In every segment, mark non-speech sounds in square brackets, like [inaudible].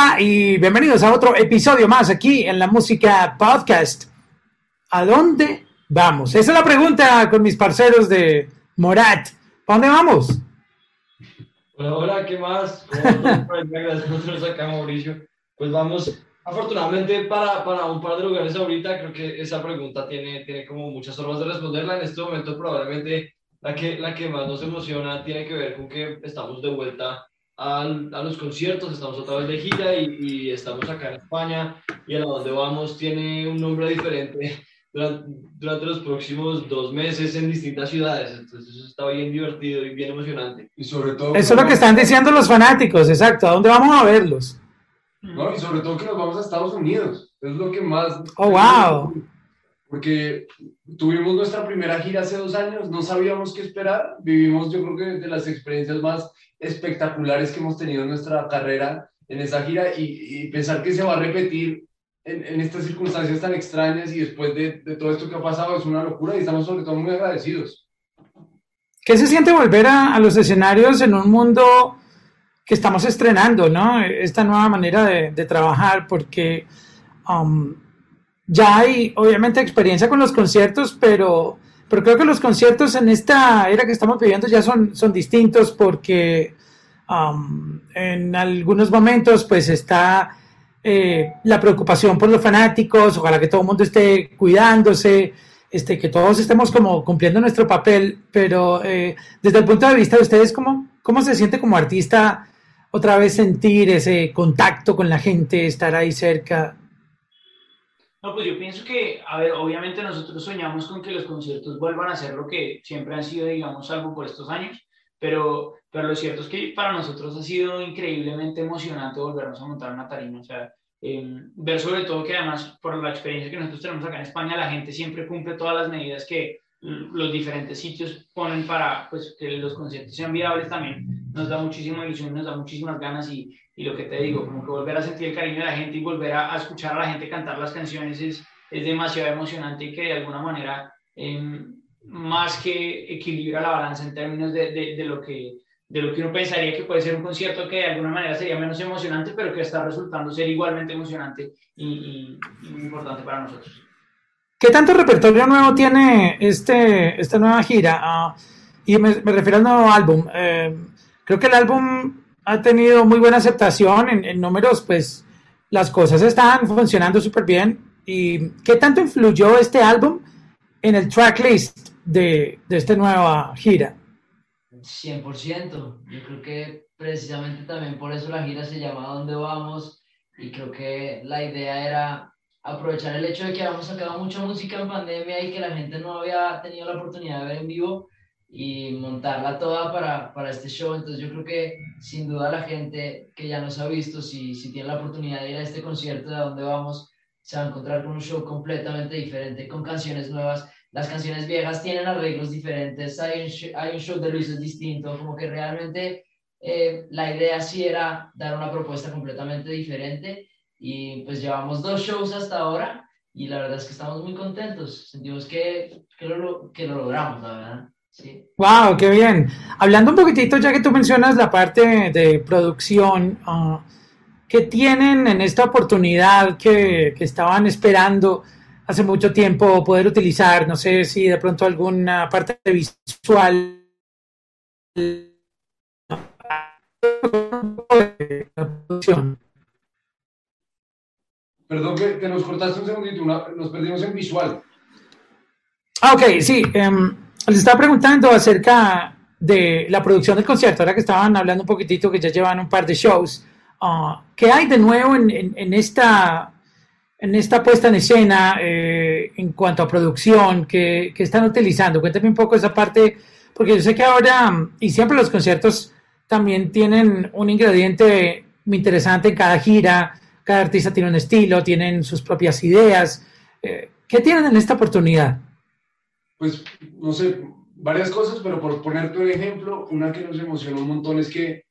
Hola y bienvenidos a otro episodio más aquí en la Música Podcast. ¿A dónde vamos? Esa es la pregunta con mis parceros de Morat. ¿A dónde vamos? Hola, hola, ¿qué más? Nosotros acá, Mauricio. Pues vamos, afortunadamente, para, para un par de lugares ahorita. Creo que esa pregunta tiene, tiene como muchas formas de responderla. En este momento, probablemente la que, la que más nos emociona tiene que ver con que estamos de vuelta a, a los conciertos, estamos otra vez de gira y, y, estamos acá en España y a donde vamos tiene un nombre diferente [laughs] durante, durante, los próximos dos meses en distintas ciudades. Entonces eso está bien divertido y bien emocionante. Y sobre todo... Eso es lo que están diciendo los fanáticos, exacto. ¿A dónde vamos a verlos? No, y sobre todo que nos vamos a Estados Unidos. Es lo que más... ¡Oh, wow! Porque tuvimos nuestra primera gira hace dos años, no sabíamos qué esperar. Vivimos, yo creo que de las experiencias más espectaculares que hemos tenido en nuestra carrera en esa gira y, y pensar que se va a repetir en, en, estas circunstancias tan extrañas y después de, de, todo esto que ha pasado es una locura y estamos sobre todo muy agradecidos. ¿Qué se siente volver a, a los escenarios en un mundo que estamos estrenando, ¿no? Esta nueva manera de, de trabajar porque um, ya hay obviamente experiencia con los conciertos, pero pero creo que los conciertos en esta era que estamos viviendo ya son, son distintos porque um, en algunos momentos pues está eh, la preocupación por los fanáticos, ojalá que todo el mundo esté cuidándose, este, que todos estemos como cumpliendo nuestro papel, pero eh, desde el punto de vista de ustedes, ¿cómo, ¿cómo se siente como artista otra vez sentir ese contacto con la gente, estar ahí cerca? No, pues yo pienso que, a ver, obviamente nosotros soñamos con que los conciertos vuelvan a ser lo que siempre han sido, digamos, algo por estos años, pero, pero lo cierto es que para nosotros ha sido increíblemente emocionante volvernos a montar una tarima, o sea, eh, ver sobre todo que además por la experiencia que nosotros tenemos acá en España, la gente siempre cumple todas las medidas que los diferentes sitios ponen para pues, que los conciertos sean viables también, nos da muchísima ilusión, nos da muchísimas ganas y, y lo que te digo, como que volver a sentir el cariño de la gente y volver a, a escuchar a la gente cantar las canciones es, es demasiado emocionante y que de alguna manera, eh, más que equilibra la balanza en términos de, de, de, lo que, de lo que uno pensaría que puede ser un concierto que de alguna manera sería menos emocionante, pero que está resultando ser igualmente emocionante y, y, y muy importante para nosotros. ¿Qué tanto repertorio nuevo tiene este, esta nueva gira? Uh, y me, refiero al nuevo álbum. Eh, creo que el álbum ha tenido muy buena aceptación en, en números, pues las cosas están funcionando súper bien. ¿Y qué tanto influyó este álbum en el tracklist de, de esta nueva gira? 100%. Yo creo que precisamente también por eso la gira se llama ¿Dónde vamos? Y creo que la idea era aprovechar el hecho de que habíamos sacado mucha música en pandemia y que la gente no había tenido la oportunidad de ver en vivo y montarla toda para, para este show. Entonces yo creo que sin duda la gente que ya nos ha visto, si, si tiene la oportunidad de ir a este concierto de donde vamos, se va a encontrar con un show completamente diferente, con canciones nuevas. Las canciones viejas tienen arreglos diferentes, hay un, hay un show de luces distinto, como que realmente eh, la idea sí era dar una propuesta completamente diferente y pues llevamos dos shows hasta ahora y la verdad es que estamos muy contentos. Sentimos que, que, lo, que lo logramos, la verdad. Sí. Wow, qué bien. Hablando un poquitito, ya que tú mencionas la parte de producción, uh, ¿qué tienen en esta oportunidad que, que, estaban esperando hace mucho tiempo poder utilizar? No sé si de pronto alguna parte visual. Perdón que, que, nos cortaste un segundito, una, nos perdimos en visual. Ah, ok, sí. Um, les estaba preguntando acerca de la producción del concierto, ahora que estaban hablando un poquitito, que ya llevan un par de shows. Uh, ¿Qué hay de nuevo en, en, en, esta, en esta puesta en escena eh, en cuanto a producción que, que, están utilizando? Cuéntame un poco esa parte, porque yo sé que ahora, y siempre los conciertos también tienen un ingrediente muy interesante en cada gira cada artista tiene un estilo, tienen sus propias ideas. Eh, ¿Qué tienen en esta oportunidad? Pues, no sé, varias cosas, pero por ponerte un ejemplo, una que nos emocionó un montón es que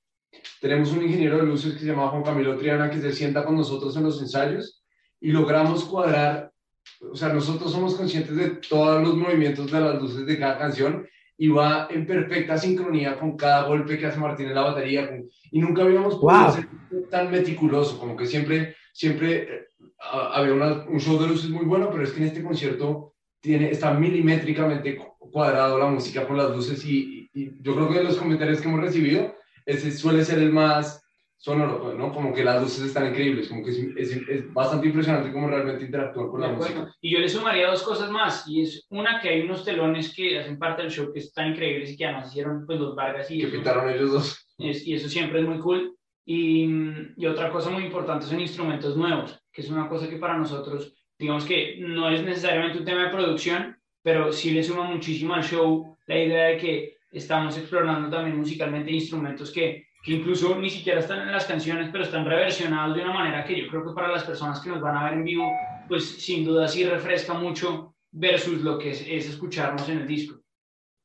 tenemos un ingeniero de luces que se llama Juan Camilo Triana, que se sienta con nosotros en los ensayos y logramos cuadrar, o sea, nosotros somos conscientes de todos los movimientos de las luces de cada canción y va en perfecta sincronía con cada golpe que hace Martín en la batería. y nunca habíamos podido ser tan meticuloso, como que siempre, siempre eh, había un show de luces muy bueno, pero es que en este concierto tiene, está milimétricamente cuadrado la música con las luces y, y yo creo que de los comentarios que hemos recibido, ese suele ser el más sonoro, ¿no? Como que las luces están increíbles, como que es, es, bastante impresionante cómo realmente interactúan con la música. Y yo le sumaría dos cosas más, y es una que hay unos telones que hacen parte del show que están increíbles y que además hicieron pues los Vargas y... Que pintaron ellos dos. y eso siempre es muy cool. Y, y, otra cosa muy importante son instrumentos nuevos, que es una cosa que para nosotros, digamos que no es necesariamente un tema de producción, pero sí le suma muchísimo al show la idea de que estamos explorando también musicalmente instrumentos que que incluso ni siquiera están en las canciones, pero están reversionados de una manera que yo creo que para las personas que nos van a ver en vivo, pues sin duda sí refresca mucho versus lo que es, escucharnos en el disco.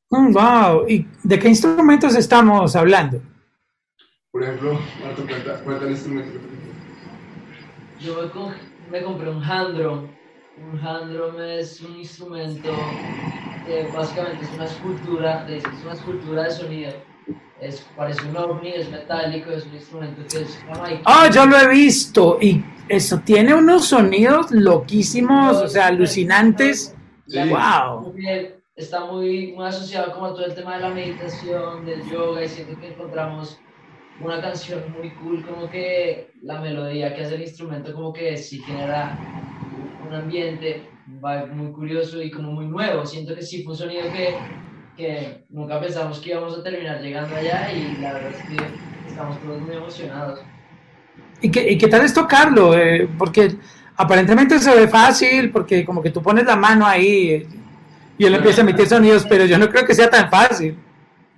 wow, mm, ¿y de qué instrumentos estamos hablando? Por ejemplo, Marto, cuenta, el instrumento. Yo me, me compré un handro. Un handro es un instrumento que básicamente es una escultura, es una escultura de sonido es, parece un ovni, es metálico, es un instrumento que es Ah, yo lo he visto y eso tiene unos sonidos loquísimos, o sea, alucinantes. Wow. Está muy, muy asociado como a todo el tema de la meditación, del yoga y siento que encontramos una canción muy cool, como que la melodía que hace el instrumento como que sí genera un ambiente muy curioso y como muy nuevo. Siento que sí fue un sonido que que nunca pensamos que íbamos a terminar llegando allá y la verdad es que estamos todos muy emocionados. ¿Y qué, y qué tal es tocarlo? Eh, porque aparentemente se ve fácil, porque como que tú pones la mano ahí y él empieza a emitir sonidos, pero yo no creo que sea tan fácil.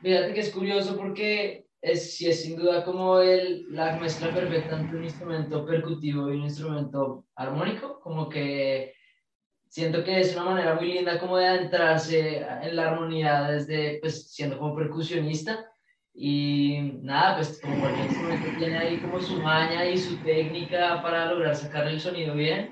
Fíjate que es curioso porque es, es sin duda como el, la mezcla perfecta entre un instrumento percutivo y un instrumento armónico, como que siento que es una manera muy linda como de adentrarse en la armonía desde, pues, siendo como percusionista. Y nada, pues como cualquier instrumento tiene ahí como su maña y su técnica para lograr sacar el sonido bien,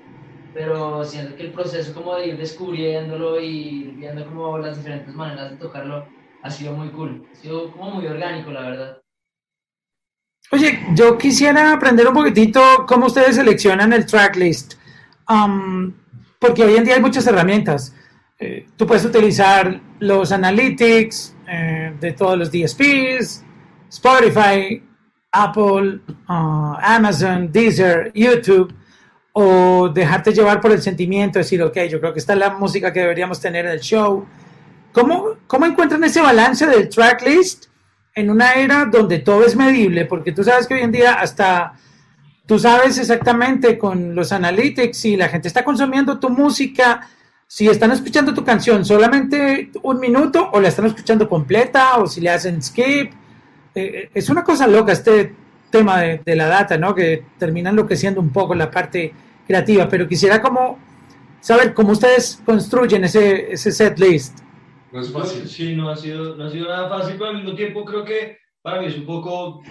pero siento que el proceso como de ir descubriéndolo y viendo como las diferentes maneras de tocarlo ha sido muy cool, ha sido como muy orgánico, la verdad. Oye, yo quisiera aprender un poquitito cómo ustedes seleccionan el tracklist. Um, porque hoy en día hay muchas herramientas. Eh, tú puedes utilizar los analytics eh, de todos los DSPs, Spotify, Apple, uh, Amazon, Deezer, YouTube, o dejarte llevar por el sentimiento, decir, ok, yo creo que esta es la música que deberíamos tener en el show. ¿Cómo, cómo encuentran ese balance del tracklist en una era donde todo es medible? Porque tú sabes que hoy en día hasta Tú sabes exactamente con los analytics si la gente está consumiendo tu música, si están escuchando tu canción solamente un minuto o la están escuchando completa o si le hacen skip. Eh, eh, es una cosa loca este tema de, la data, ¿no? Que termina enloqueciendo un poco la parte creativa, pero quisiera como saber cómo ustedes construyen ese, ese set list. No es fácil. Sí, no ha, sido, no ha sido nada fácil, pero al mismo tiempo creo que para mí es un poco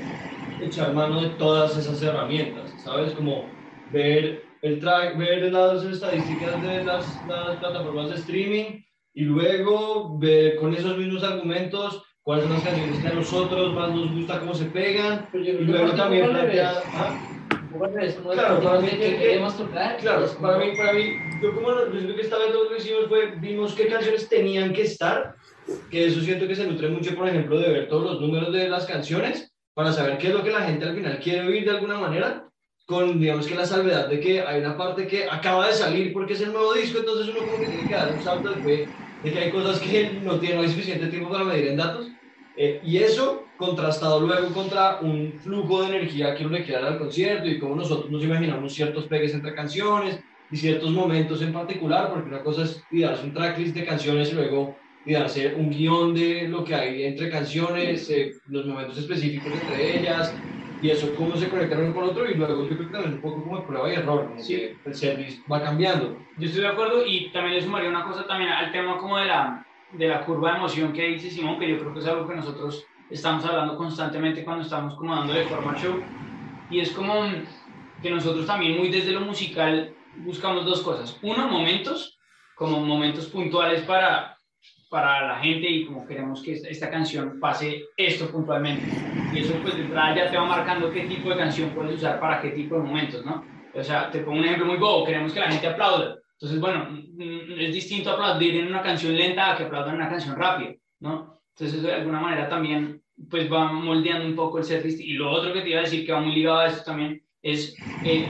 echar mano de todas esas herramientas, ¿sabes? Como ver, el track, ver las estadísticas de las, las, plataformas de streaming y luego ver con esos mismos argumentos cuáles son las canciones que a nosotros más nos gusta, cómo se pegan, y luego también plantear... ¿ah? Claro, para mí, que, queremos tocar. Claro, para mí, para mí, yo como lo que esta vez lo que hicimos fue, vimos qué canciones tenían que estar, que eso siento que se nutre mucho, por ejemplo, de ver todos los números de las canciones, para saber qué es lo que la gente al final quiere oír de alguna manera, con, digamos que la salvedad de que hay una parte que acaba de salir porque es el nuevo disco, entonces uno como que tiene que dar un salto de de que hay cosas que no tiene no hay suficiente tiempo para medir en datos, eh, y eso contrastado luego contra un flujo de energía que uno le quiere dar al concierto y cómo nosotros nos imaginamos ciertos pegues entre canciones y ciertos momentos en particular, porque una cosa es darse un tracklist de canciones y luego y hacer un guion de lo que hay entre canciones, eh, los momentos específicos entre ellas, y eso cómo se conecta uno con otro, y luego yo creo que también un poco como de prueba y error, como sí. el service va cambiando. Yo estoy de acuerdo, y también le sumaría una cosa también al tema como de la, de la curva de emoción que dice Simón, que yo creo que es algo que nosotros estamos hablando constantemente cuando estamos como dándole forma al show, y es como que nosotros también muy desde lo musical buscamos dos cosas. Uno, momentos, como momentos puntuales para para la gente y como queremos que esta, canción pase esto puntualmente. Y eso pues de entrada ya te va marcando qué tipo de canción puedes usar para qué tipo de momentos, ¿no? O sea, te pongo un ejemplo muy bobo, queremos que la gente aplaude Entonces, bueno, mm, es distinto aplaudir en una canción lenta a que aplaudan en una canción rápida, ¿no? Entonces, eso de alguna manera también pues va moldeando un poco el set Y lo otro que te iba a decir que va muy ligado a esto también es, eh,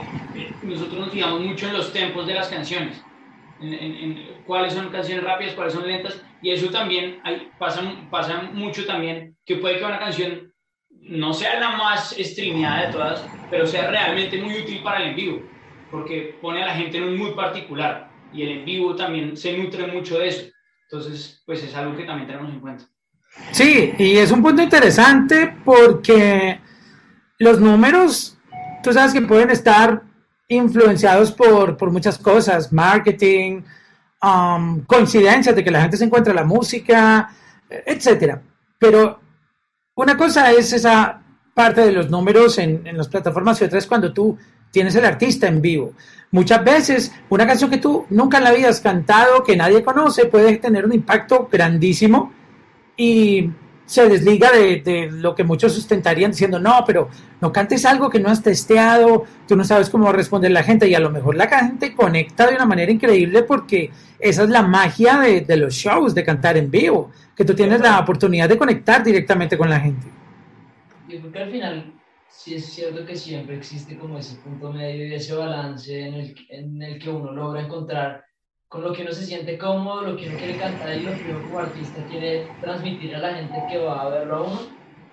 nosotros nos fijamos mucho en los tempos de las canciones, en, cuáles son canciones rápidas, cuáles son lentas, y eso también hay, pasa, pasa mucho también, que puede que una canción no sea la más streameada de todas, pero sea realmente muy útil para el en vivo, porque pone a la gente en un mood particular, y el en vivo también se nutre mucho de eso. Entonces, pues es algo que también tenemos en cuenta. Sí, y es un punto interesante porque los números, tú sabes que pueden estar influenciados por, por muchas cosas, marketing, um, coincidencias de que la gente se encuentra la música, etcétera. Pero una cosa es esa parte de los números en, en las plataformas y otra es cuando tú tienes el artista en vivo. Muchas veces una canción que tú nunca en la vida has cantado, que nadie conoce, puede tener un impacto grandísimo y se desliga de, lo que muchos sustentarían diciendo, no, pero no cantes algo que no has testeado, tú no sabes cómo responder la gente y a lo mejor la gente conecta de una manera increíble porque esa es la magia de, los shows, de cantar en vivo, que tú tienes la oportunidad de conectar directamente con la gente. Yo creo que al final sí es cierto que siempre existe como ese punto medio y ese balance en el, en el que uno logra encontrar con lo que uno se siente cómodo, lo que uno quiere cantar y lo que uno como artista quiere transmitir a la gente que va a verlo a uno.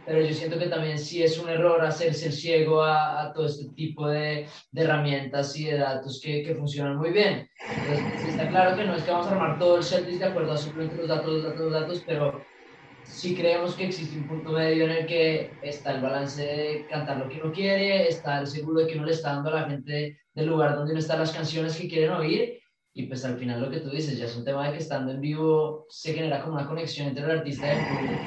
Pero yo siento que también sí es un error hacerse el ciego a, todo este tipo de, de, herramientas y de datos que, que, funcionan muy bien. Entonces, está claro que no es que vamos a armar todo el setlist de acuerdo a simplemente los datos, los datos, los datos, pero sí creemos que existe un punto medio en el que está el balance de cantar lo que uno quiere, estar seguro de que uno le está dando a la gente del lugar donde uno está las canciones que quieren oír y pues al final lo que tú dices ya es un tema de que estando en vivo se genera como una conexión entre el artista y el público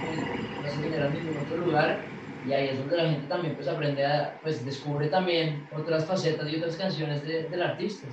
no se genera en ningún otro lugar. Y ahí es donde la gente también pues aprende a, pues descubre también otras facetas y otras canciones del artista.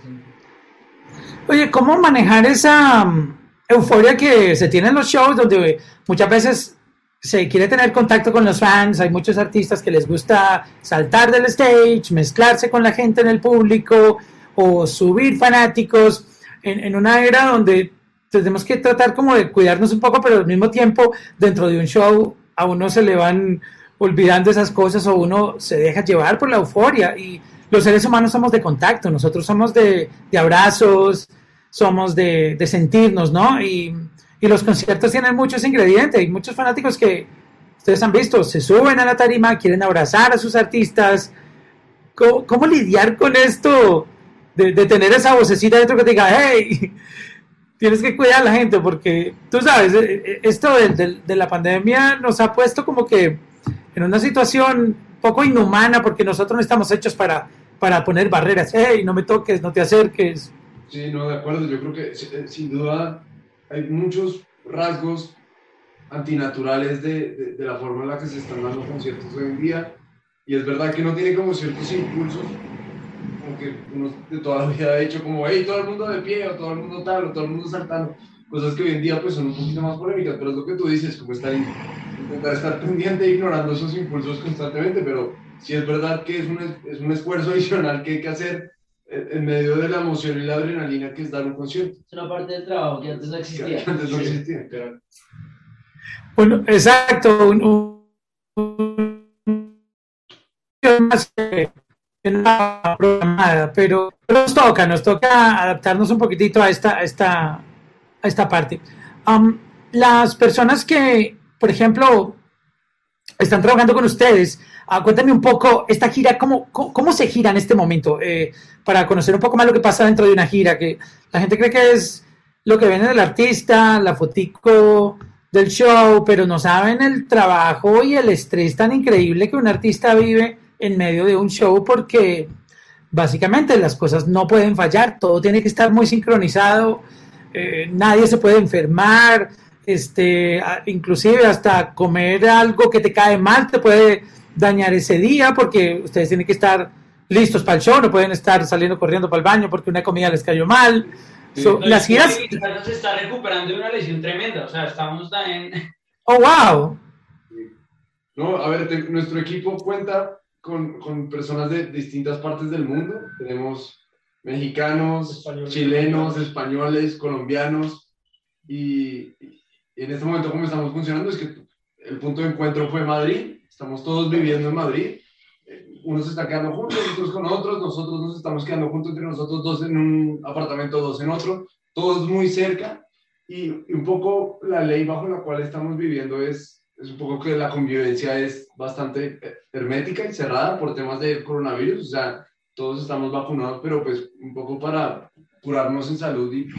Oye, ¿cómo manejar esa mm, euforia que se tiene en los shows donde muchas veces se quiere tener contacto con los fans, hay muchos artistas que les gusta saltar del stage, mezclarse con la gente en el público o subir fanáticos en, una era donde tenemos que tratar como de cuidarnos un poco, pero al mismo tiempo dentro de un show a uno se le van olvidando esas cosas o uno se deja llevar por la euforia y los seres humanos somos de contacto, nosotros somos de, abrazos, somos de, sentirnos, ¿no? Y, los conciertos tienen muchos ingredientes y muchos fanáticos que ustedes han visto, se suben a la tarima, quieren abrazar a sus artistas. cómo lidiar con esto? De, tener esa vocecita dentro que te diga, hey, [laughs] tienes que cuidar a la gente, porque tú sabes, eh, eh, esto de, de, la pandemia nos ha puesto como que en una situación poco inhumana, porque nosotros no estamos hechos para, para poner barreras, hey, no me toques, no te acerques. Sí, no, de acuerdo, yo creo que eh, sin duda hay muchos rasgos antinaturales de, de, la forma en la que se están dando conciertos hoy en día, y es verdad que no tiene como ciertos impulsos que uno de toda la vida ha hecho como, hey, todo el mundo de pie, o todo el mundo tal, o todo el mundo saltando. Cosas que hoy en día pues son un poquito más polémicas, pero es lo que tú dices, como estar, intentar estar pendiente e ignorando esos impulsos constantemente, pero sí es verdad que es un, es un esfuerzo adicional que hay que hacer en medio de la emoción y la adrenalina que es dar un concierto. Es una parte del trabajo que antes no existía. antes no existía, claro. Bueno, exacto. Un, un, programada, pero nos toca, nos toca adaptarnos un poquitito a esta, a esta, esta parte. Um, las personas que, por ejemplo, están trabajando con ustedes, uh, cuéntame un poco esta gira, ¿cómo, cómo, se gira en este momento? Eh, para conocer un poco más lo que pasa dentro de una gira, que la gente cree que es lo que viene del artista, la fotico del show, pero no saben el trabajo y el estrés tan increíble que un artista vive en medio de un show porque básicamente las cosas no pueden fallar, todo tiene que estar muy sincronizado, eh, nadie se puede enfermar, este, inclusive hasta comer algo que te cae mal te puede dañar ese día porque ustedes tienen que estar listos para el show, no pueden estar saliendo corriendo para el baño porque una comida les cayó mal. las giras... Se está recuperando de una lesión tremenda, o sea, estamos en... ¡Oh, wow! No, a ver, nuestro equipo cuenta con, con, personas de distintas partes del mundo. Tenemos mexicanos, chilenos, españoles, colombianos. Y, en este momento, como estamos funcionando, es que el punto de encuentro fue Madrid. Estamos todos viviendo en Madrid. Unos se están quedando juntos, otros con otros. Nosotros nos estamos quedando juntos entre nosotros dos en un apartamento, dos en otro. Todos muy cerca. Y, y un poco la ley bajo la cual estamos viviendo es es un poco que la convivencia es bastante hermética y cerrada por temas de coronavirus, o sea, todos estamos vacunados, pero pues un poco para curarnos en salud y,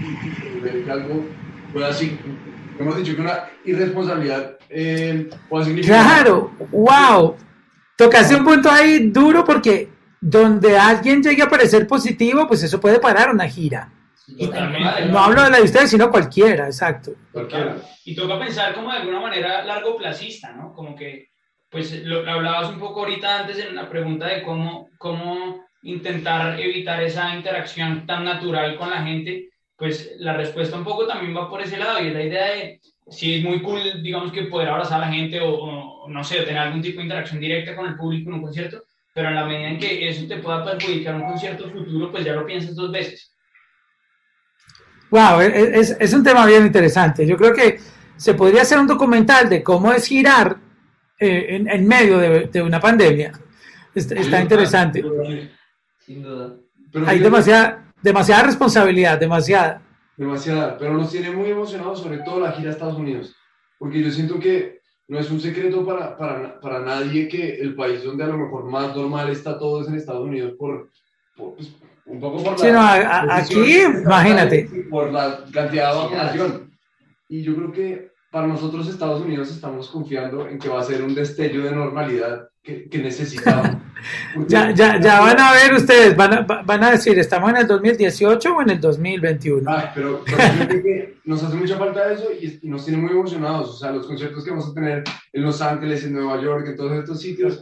ver que algo pueda así, hemos dicho que una irresponsabilidad eh, significar... Claro, wow, tocaste un punto ahí duro porque donde alguien llegue a parecer positivo, pues eso puede parar una gira. No hablo de la de ustedes, sino cualquiera, exacto. Cualquiera. Y toca pensar como de alguna manera largo placista, ¿no? Como que, pues lo, hablabas un poco ahorita antes en la pregunta de cómo, cómo intentar evitar esa interacción tan natural con la gente, pues la respuesta un poco también va por ese lado y es la idea de, si es muy cool, digamos que poder abrazar a la gente o, o no sé, tener algún tipo de interacción directa con el público en un concierto, pero en la medida en que eso te pueda perjudicar un concierto futuro, pues ya lo piensas dos veces. Wow, es, es, un tema bien interesante. Yo creo que se podría hacer un documental de cómo es girar eh, en, en, medio de, de, una pandemia. Está, interesante. Sin duda. Hay demasiada, demasiada responsabilidad, demasiada. Demasiada, pero nos tiene muy emocionados, sobre todo la gira a Estados Unidos, porque yo siento que no es un secreto para, para, para nadie que el país donde a lo mejor más normal está todo es en Estados Unidos por, por pues, un poco por la aquí, imagínate. Por la cantidad de vacunación. Y yo creo que para nosotros Estados Unidos estamos confiando en que va a ser un destello de normalidad que, que necesitamos. [laughs] ya, ya, ya van a ver ustedes, van a, van a decir, ¿estamos en el 2018 o en el 2021? Ay, pero, nos hace mucha falta eso y, y, nos tiene muy emocionados. O sea, los conciertos que vamos a tener en Los Ángeles, en Nueva York, en todos estos sitios,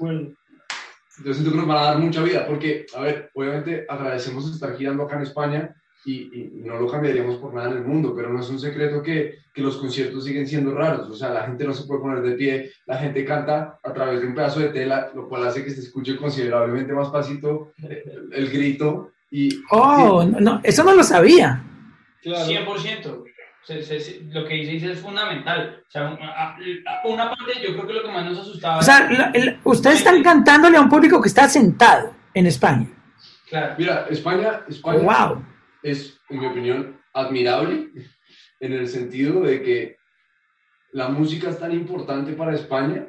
yo siento que nos van a dar mucha vida, porque, a ver, obviamente agradecemos estar girando acá en España y, no lo cambiaríamos por nada en el mundo, pero no es un secreto que, que, los conciertos siguen siendo raros, o sea, la gente no se puede poner de pie, la gente canta a través de un pedazo de tela, lo cual hace que se escuche considerablemente más pasito el, el grito. Y, oh, no, eso no lo sabía. Claro. 100% lo que dice es fundamental. O sea, una parte, yo creo que lo que más nos asustaba. O sea, ustedes están cantándole a un público que está sentado en España. Claro. Mira, España, España wow. es, en mi opinión, admirable en el sentido de que la música es tan importante para España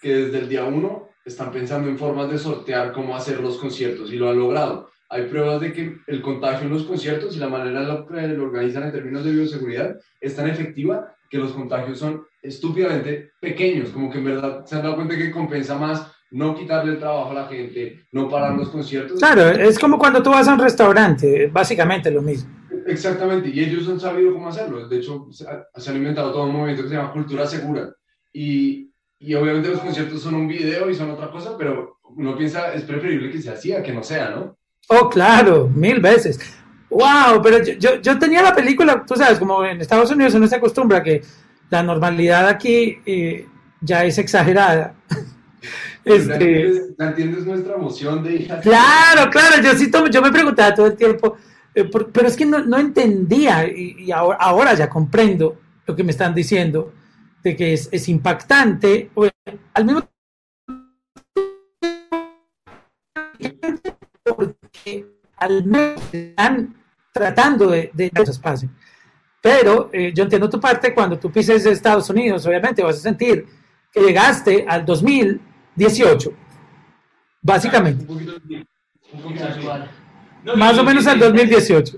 que desde el día uno están pensando en formas de sortear cómo hacer los conciertos y lo han logrado hay pruebas de que el contagio en los conciertos y la manera en la que lo organizan en términos de bioseguridad es tan efectiva que los contagios son estúpidamente pequeños, como que en verdad se han dado cuenta que compensa más no quitarle el trabajo a la gente, no parar los conciertos. Claro, es como cuando tú vas a un restaurante, básicamente lo mismo. Exactamente, y ellos han sabido cómo hacerlo. De hecho, se han inventado todo un movimiento que se llama cultura segura. Y, y obviamente los conciertos son un video y son otra cosa, pero uno piensa, es preferible que sea así a que no sea, ¿no? Oh, claro, mil veces. Wow, pero yo, yo, tenía la película, tú sabes, como en Estados Unidos uno se acostumbra que la normalidad aquí eh, ya es exagerada. [laughs] este, entiendes, nuestra emoción de hija? Claro, claro, yo sí yo me preguntaba todo el tiempo, eh, pero es que no, no entendía y, ahora, ahora, ya comprendo lo que me están diciendo, de que es, es impactante. Al mismo al menos están tratando de, de que eso pase. Pero eh, yo entiendo tu parte, cuando tú pises Estados Unidos, obviamente vas a sentir que llegaste al 2018, básicamente. Más o menos al 2018.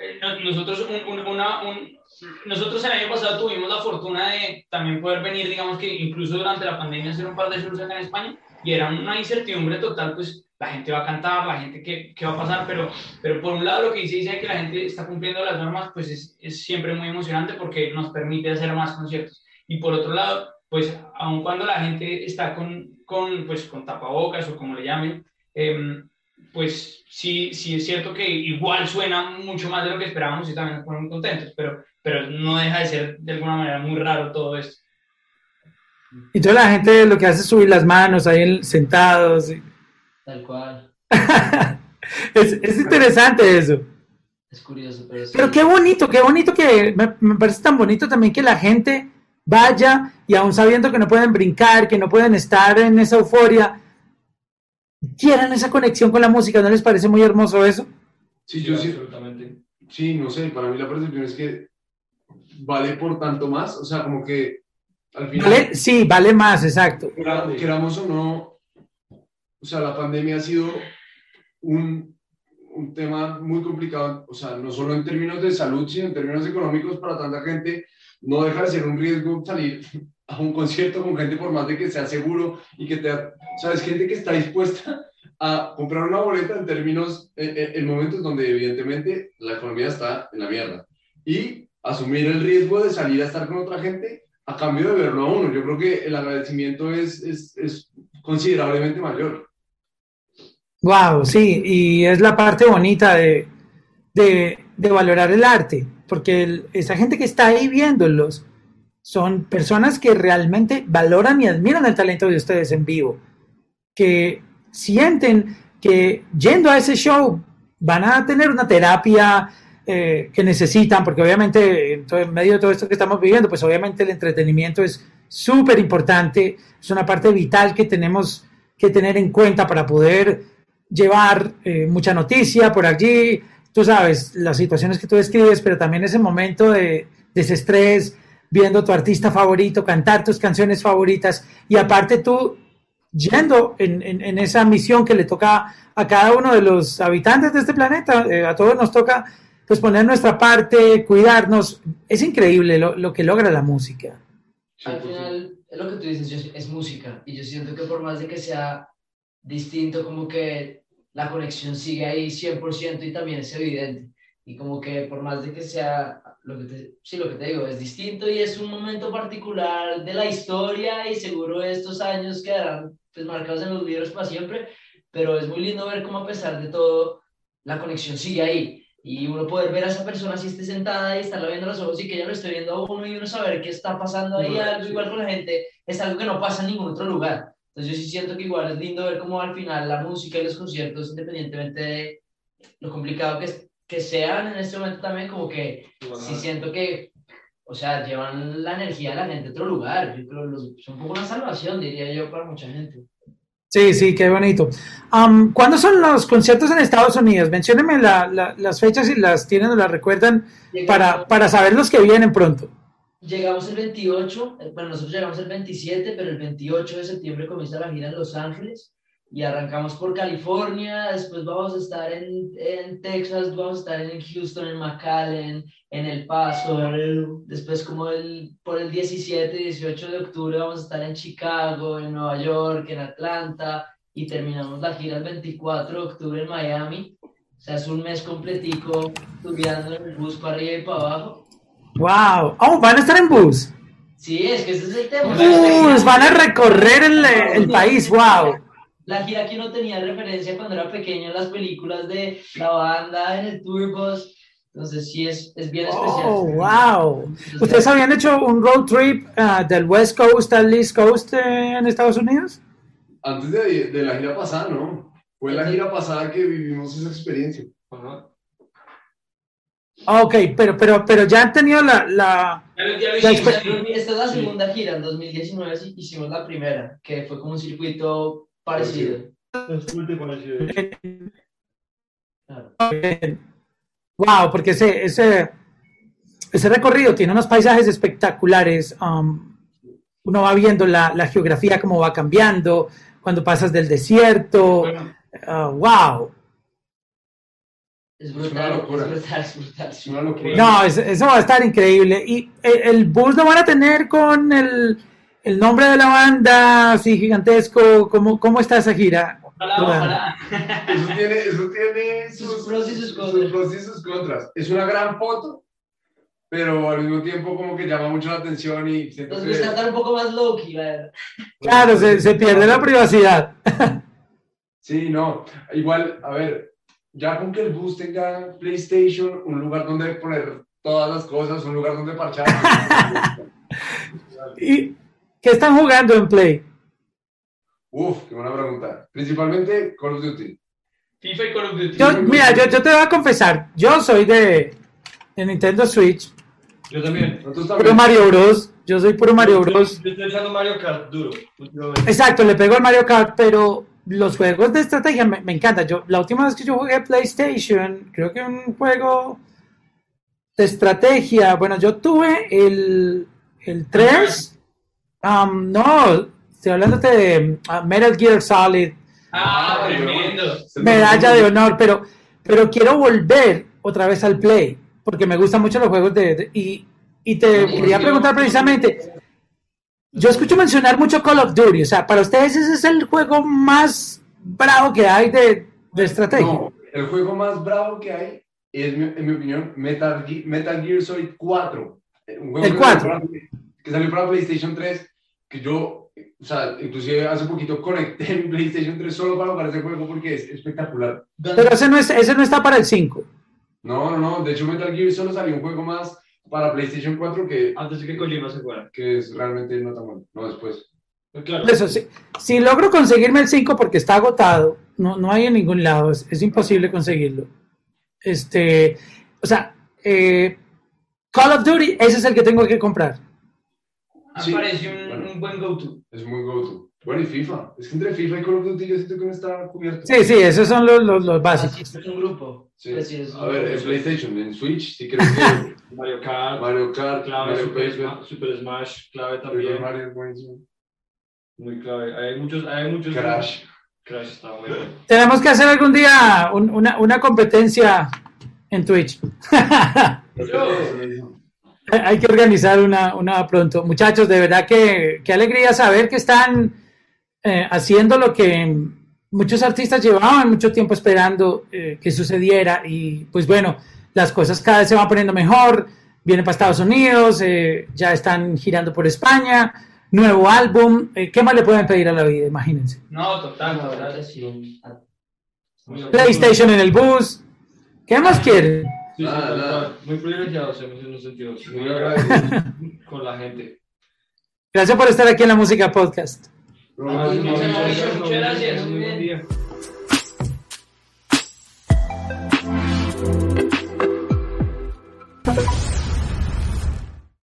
Eh, nosotros, una, un, nosotros el año pasado tuvimos la fortuna de también poder venir, digamos que incluso durante la pandemia, hacer un par de shows acá en España, y era una incertidumbre total, pues la gente va a cantar, la gente qué, qué va a pasar, pero, pero por un lado lo que dice, dice que la gente está cumpliendo las normas, pues es, es, siempre muy emocionante porque nos permite hacer más conciertos. Y por otro lado, pues aun cuando la gente está con, con, pues, con tapabocas o como le llamen, eh, pues sí, sí es cierto que igual suena mucho más de lo que esperábamos y también nos ponen contentos, pero, pero no deja de ser de alguna manera muy raro todo esto. Y toda la gente lo que hace es subir las manos ahí sentados. Tal cual. [laughs] es, es, interesante eso. Es curioso, pero, pero qué bonito, qué bonito que me, me, parece tan bonito también que la gente vaya y aún sabiendo que no pueden brincar, que no pueden estar en esa euforia, quieran esa conexión con la música. ¿No les parece muy hermoso eso? Sí, yo sí, absolutamente. Sí, no sé, para mí la percepción es que vale por tanto más, o sea, como que al final... Vale, sí, vale más, exacto. Queramos o no, o sea, la pandemia ha sido un, un tema muy complicado, o sea, no solo en términos de salud, sino en términos económicos para tanta gente, no deja de ser un riesgo salir a un concierto con gente por más de que sea seguro y que te... O sea, es gente que está dispuesta a comprar una boleta en términos, en, en momentos donde evidentemente la economía está en la mierda. Y asumir el riesgo de salir a estar con otra gente a cambio de verlo a uno. Yo creo que el agradecimiento es, es, es considerablemente mayor. Wow, sí, y es la parte bonita de, de, valorar el arte, porque esa gente que está ahí viéndolos son personas que realmente valoran y admiran el talento de ustedes en vivo, que sienten que yendo a ese show van a tener una terapia eh, que necesitan, porque obviamente en, todo, en, medio de todo esto que estamos viviendo, pues obviamente el entretenimiento es súper importante, es una parte vital que tenemos que tener en cuenta para poder llevar eh, mucha noticia por allí, tú sabes, las situaciones que tú describes, pero también ese momento de desestrés, viendo tu artista favorito, cantar tus canciones favoritas y aparte tú yendo en, en, en, esa misión que le toca a cada uno de los habitantes de este planeta, eh, a todos nos toca pues poner nuestra parte, cuidarnos. Es increíble lo, lo que logra la música. Al final, es lo que tú dices, es música. Y yo siento que por más de que sea distinto, como que la conexión sigue ahí 100% y también es evidente. Y como que por más de que sea, lo que te, sí, lo que te digo, es distinto y es un momento particular de la historia y seguro estos años quedarán pues, marcados en los libros para siempre, pero es muy lindo ver cómo a pesar de todo, la conexión sigue ahí y uno poder ver a esa persona si esté sentada y estarla viendo los ojos y que ella lo esté viendo a uno y uno saber qué está pasando ahí, algo igual con la gente, es algo que no pasa en ningún otro lugar. Entonces yo sí siento que igual es lindo ver cómo al final la música y los conciertos, independientemente de lo complicado que, que sean en este momento también, como que sí siento que, o sea, llevan la energía de la gente a otro lugar. Yo creo que es un poco una salvación, diría yo, para mucha gente. Sí, sí, qué bonito. Um, ¿Cuándo son los conciertos en Estados Unidos? Menciónenme la, la, las fechas si las tienen o las recuerdan para, para saber los que vienen pronto. Llegamos el 28, bueno, nosotros llegamos el 27, pero el 28 de septiembre comienza la gira en Los Ángeles y arrancamos por California, después vamos a estar en, en Texas, vamos a estar en Houston, en McAllen, en El Paso, después como el, por el 17 y 18 de octubre vamos a estar en Chicago, en Nueva York, en Atlanta y terminamos la gira el 24 de octubre en Miami. O sea, es un mes completico estudiando en el bus para arriba y para abajo. ¡Wow! ¡Oh, van a estar en bus! Sí, es que ese es el tema. ¡Uh! Van a recorrer el, el país, ¡wow! La gira que uno tenía referencia cuando era pequeño en las películas de la banda, en el tour bus. Entonces sí es, es bien especial. ¡Oh, wow! Entonces, ¿Ustedes habían hecho un road trip uh, del West Coast al East Coast eh, en Estados Unidos? Antes de, de, la gira pasada, ¿no? Fue la gira pasada que vivimos esa experiencia. Ajá. Ok, pero, pero, pero ya han tenido la... la, la Esta es la segunda gira, en 2019 hicimos la primera, que fue como un circuito parecido. parecido. Claro. Wow, porque ese, ese, ese recorrido tiene unos paisajes espectaculares. Um, uno va viendo la, la, geografía, cómo va cambiando, cuando pasas del desierto. Bueno. Uh, wow. Es brutal, es brutal, es brutal. Es una locura. No, es, eso va a estar increíble. ¿Y el, el, bus lo van a tener con el, el nombre de la banda así gigantesco? ¿Cómo, cómo está esa gira? Ojalá, ojalá. Eso tiene, eso tiene Sus sus, pros y sus sus contras. pros y sus contras. Es una gran foto, pero al mismo tiempo como que llama mucho la atención y Nos gusta estar un poco más low-key, la verdad. Claro, se, se pierde la privacidad. Sí, no. Igual, a ver, ya con que el bus tenga PlayStation, un lugar donde poner todas las cosas, un lugar donde parchar. [laughs] ¿Y qué están jugando en Play? Uf, qué buena pregunta. Principalmente Call of Duty. FIFA y Call of Duty. Yo, mira, yo, yo te voy a confesar, yo soy de, de Nintendo Switch, Yo también. Nosotros puro. Mario Bros. Yo soy puro Mario Bros. Yo estoy echando Mario Kart duro. últimamente. Exacto, le pego al Mario Kart, pero los juegos de estrategia me, me encantan. Yo, la última vez que yo jugué PlayStation, creo que un juego de estrategia, bueno, yo tuve el, el 3, um, no, estoy hablándote de uh, Metal Gear Solid, Ah, tremendo. medalla de honor, pero, pero quiero volver otra vez al Play, porque me gustan mucho los juegos de... de- y, y te quería preguntar precisamente, yo escucho mencionar mucho Call of Duty, o sea, para ustedes ese es el juego más bravo que hay de, de estrategia. No, el juego más bravo que hay es, en mi opinión, Metal, Ge- Metal Gear Solid 4. Eh, Un juego El que 4. salió para- Que salió para PlayStation 3, que yo, o sea, inclusive hace poquito conecté mi PlayStation 3 solo para jugar ese juego porque es espectacular. Pero ese no, es, ese no está para el 5. No, no, no, de hecho Metal Gear solo salió un juego más para PlayStation 4 que, Antes de que Kojima se fuera. que es realmente no tan bueno. No, después. Pues claro. Eso sí. Si logro conseguirme el 5 porque está agotado, no, no hay en ningún lado, es, es imposible conseguirlo. Este, o sea, eh, Call of Duty, ese es el que tengo que comprar. Sí, Me parece un, bueno. un buen go-to. Es muy go-to. Bueno, y FIFA. Es que entre FIFA y Call of Duty yo siento que no está cubierto. Sí, sí, esos son los, los, los básicos. es un grupo. Sí. Pues sí, es un A ver, grupo. en PlayStation, en Switch, sí creo que [laughs] Mario Kart, Mario Kart, clave, Mario Super, Paper, Sma- Super Smash, clave también. Mario es buenísimo. Muy clave. Hay muchos, hay muchos. Crash. Crash está bueno. Tenemos que hacer algún día un- una, una competencia en Twitch. Hay que organizar una, una pronto. Muchachos, de verdad que qué alegría saber que están eh, haciendo lo que muchos artistas llevaban mucho tiempo esperando eh, que sucediera. Y pues bueno, las cosas cada vez se van poniendo mejor. Vienen para Estados Unidos, eh, ya están girando por España. Nuevo álbum. eh, ¿Qué más le pueden pedir a la vida? Imagínense. No, total, La verdad sí. Ah, Muy PlayStation en el bus. ¿Qué más quieren? Sí, sí, cual. Muy privilegiados hemos en un sentido. Muy Muy agradecidos con la gente. Gracias por estar aquí en la Música Podcast. Muchas gracias. Muy buen día.